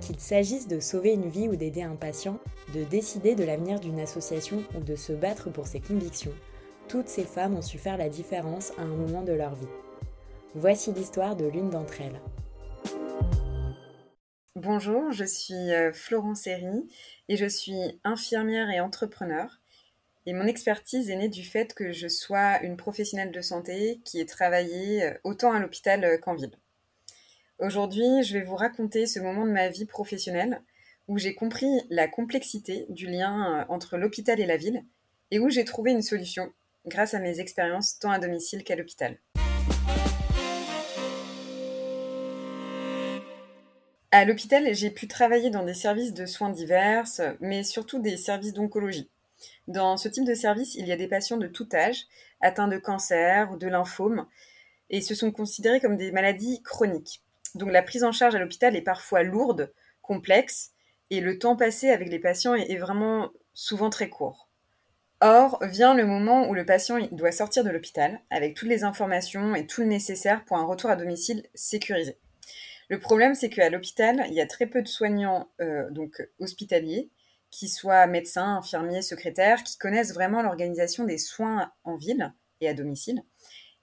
Qu'il s'agisse de sauver une vie ou d'aider un patient, de décider de l'avenir d'une association ou de se battre pour ses convictions, toutes ces femmes ont su faire la différence à un moment de leur vie. Voici l'histoire de l'une d'entre elles. Bonjour, je suis euh, Florence Herry et je suis infirmière et entrepreneur. Et mon expertise est née du fait que je sois une professionnelle de santé qui ait travaillé euh, autant à l'hôpital euh, qu'en ville. Aujourd'hui, je vais vous raconter ce moment de ma vie professionnelle où j'ai compris la complexité du lien euh, entre l'hôpital et la ville et où j'ai trouvé une solution grâce à mes expériences tant à domicile qu'à l'hôpital. À l'hôpital, j'ai pu travailler dans des services de soins divers, mais surtout des services d'oncologie. Dans ce type de service, il y a des patients de tout âge, atteints de cancer ou de lymphome, et ce sont considérés comme des maladies chroniques. Donc la prise en charge à l'hôpital est parfois lourde, complexe, et le temps passé avec les patients est, vraiment souvent très court. Or, vient le moment où le patient doit sortir de l'hôpital avec toutes les informations et tout le nécessaire pour un retour à domicile sécurisé. Le problème, c'est qu'à l'hôpital, il y a très peu de soignants euh, donc hospitaliers, qui soient médecins, infirmiers, secrétaires, qui connaissent vraiment l'organisation des soins en ville et à domicile.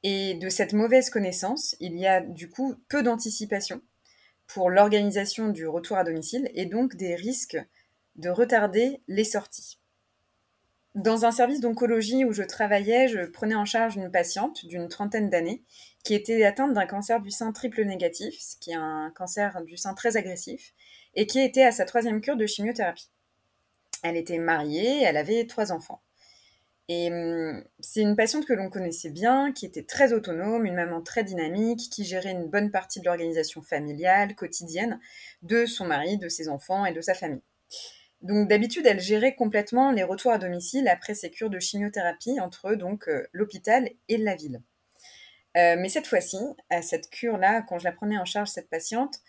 Et de cette mauvaise connaissance, il y a du coup peu d'anticipation pour l'organisation du retour à domicile et donc des risques de retarder les sorties. Dans un service d'oncologie où je travaillais, je prenais en charge une patiente d'une trentaine d'années qui était atteinte d'un cancer du sein triple négatif, ce qui est un cancer du sein très agressif, et qui était à sa troisième cure de chimiothérapie. Elle était mariée, elle avait trois enfants. Et hum, c'est une patiente que l'on connaissait bien, qui était très autonome, une maman très dynamique, qui gérait une bonne partie de l'organisation familiale, quotidienne, de son mari, de ses enfants et de sa famille. Donc d'habitude, elle gérait complètement les retours à domicile après ses cures de chimiothérapie entre donc euh, l'hôpital et la ville. Euh, mais cette fois-ci, à cette cure-là, quand je la prenais en charge, cette patiente,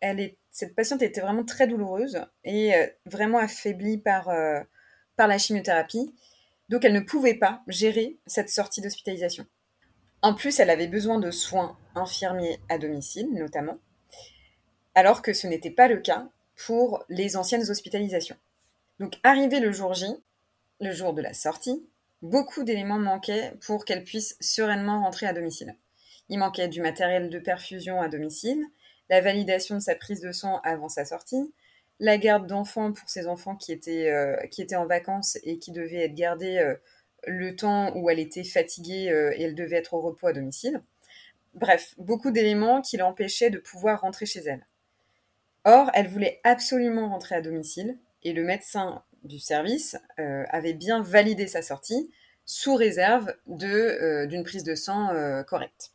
elle cette patiente était vraiment très douloureuse et euh, vraiment affaiblie par, par la chimiothérapie. Donc elle ne pouvait pas gérer cette sortie d'hospitalisation. En plus, elle avait besoin de soins infirmiers à domicile, notamment, alors que ce n'était pas le cas pour les anciennes hospitalisations. Donc arrivé le jour J, le jour de la sortie, beaucoup d'éléments manquaient pour qu'elle puisse sereinement rentrer à domicile. Il manquait du matériel de perfusion à domicile, la validation de sa prise de sang avant sa sortie, la garde d'enfants pour ses enfants qui étaient, euh, qui étaient en vacances et qui devaient être gardés euh, le temps où elle était fatiguée euh, et elle devait être au repos à domicile. Bref, beaucoup d'éléments qui l'empêchaient de pouvoir rentrer chez elle. Or, elle voulait absolument rentrer à domicile et le médecin du service avait bien validé sa sortie sous réserve d'une prise de sang correcte.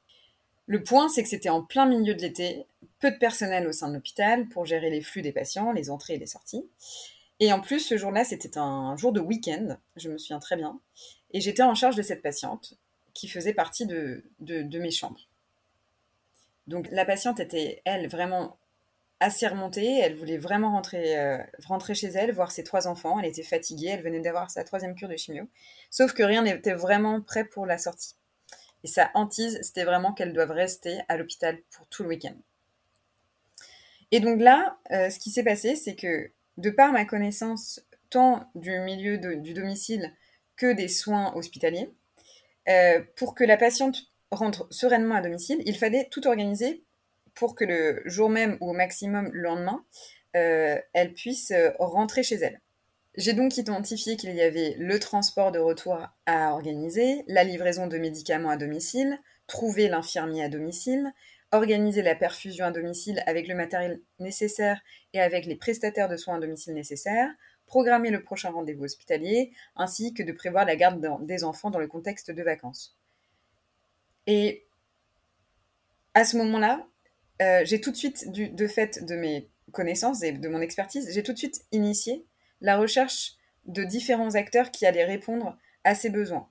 Le point, c'est que c'était en plein milieu de l'été, peu de personnel au sein de l'hôpital pour gérer les flux des patients, les entrées et les sorties. Et en plus, ce jour-là, c'était un jour de week-end, je me souviens très bien. Et j'étais en charge de cette patiente qui faisait partie de, mes chambres. Donc la patiente était, elle, vraiment assez remontée. Elle voulait vraiment rentrer, euh, rentrer chez elle, voir ses trois enfants. Elle était fatiguée, elle venait d'avoir sa troisième cure de chimio. Sauf que rien n'était vraiment prêt pour la sortie. Et sa hantise, c'était vraiment qu'elle doive rester à l'hôpital pour tout le week-end. Et donc là, euh, ce qui s'est passé, c'est que de par ma connaissance tant du milieu du domicile que des soins hospitaliers, euh, pour que la patiente rentre sereinement à domicile, il fallait tout organiser pour que le jour même ou au maximum le lendemain, euh, elle puisse rentrer chez elle. J'ai donc identifié qu'il y avait le transport de retour à organiser, la livraison de médicaments à domicile, trouver l'infirmier à domicile, organiser la perfusion à domicile avec le matériel nécessaire et avec les prestataires de soins à domicile nécessaires, programmer le prochain rendez-vous hospitalier, ainsi que de prévoir la garde des enfants dans le contexte de vacances. Et à ce moment-là, euh, j'ai tout de suite, de fait de mes connaissances et de mon expertise, j'ai tout de suite initié la recherche de différents acteurs qui allaient répondre à ses besoins.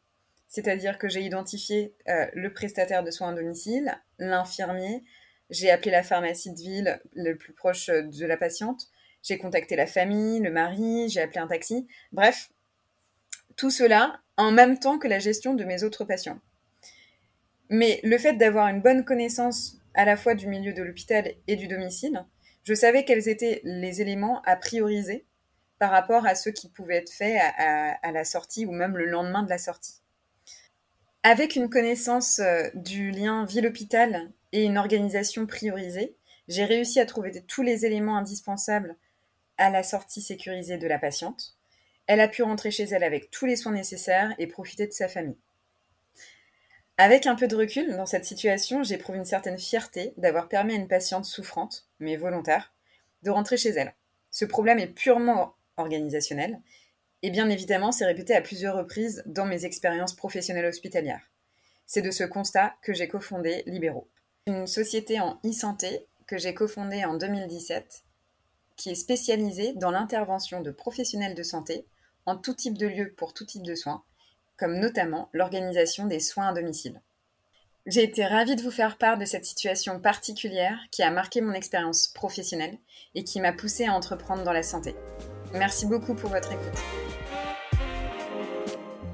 C'est-à-dire que j'ai identifié euh, le prestataire de soins à domicile, l'infirmier, j'ai appelé la pharmacie de ville le plus proche de la patiente, j'ai contacté la famille, le mari, j'ai appelé un taxi. Bref, tout cela en même temps que la gestion de mes autres patients. Mais le fait d'avoir une bonne connaissance à la fois du milieu de l'hôpital et du domicile, je savais quels étaient les éléments à prioriser par rapport à ceux qui pouvaient être faits à, la sortie ou même le lendemain de la sortie. Avec une connaissance euh, du lien ville-hôpital et une organisation priorisée, j'ai réussi à trouver tous les éléments indispensables à la sortie sécurisée de la patiente. Elle a pu rentrer chez elle avec tous les soins nécessaires et profiter de sa famille. Avec un peu de recul, dans cette situation, j'éprouve une certaine fierté d'avoir permis à une patiente souffrante, mais volontaire, de rentrer chez elle. Ce problème est purement organisationnel, et bien évidemment, c'est répété à plusieurs reprises dans mes expériences professionnelles hospitalières. C'est de ce constat que j'ai cofondé Libéraux, une société en e-santé que j'ai cofondée en 2017 qui est spécialisé dans l'intervention de professionnels de santé en tout type de lieu pour tout type de soins, comme notamment l'organisation des soins à domicile. J'ai été ravie de vous faire part de cette situation particulière qui a marqué mon expérience professionnelle et qui m'a poussée à entreprendre dans la santé. Merci beaucoup pour votre écoute.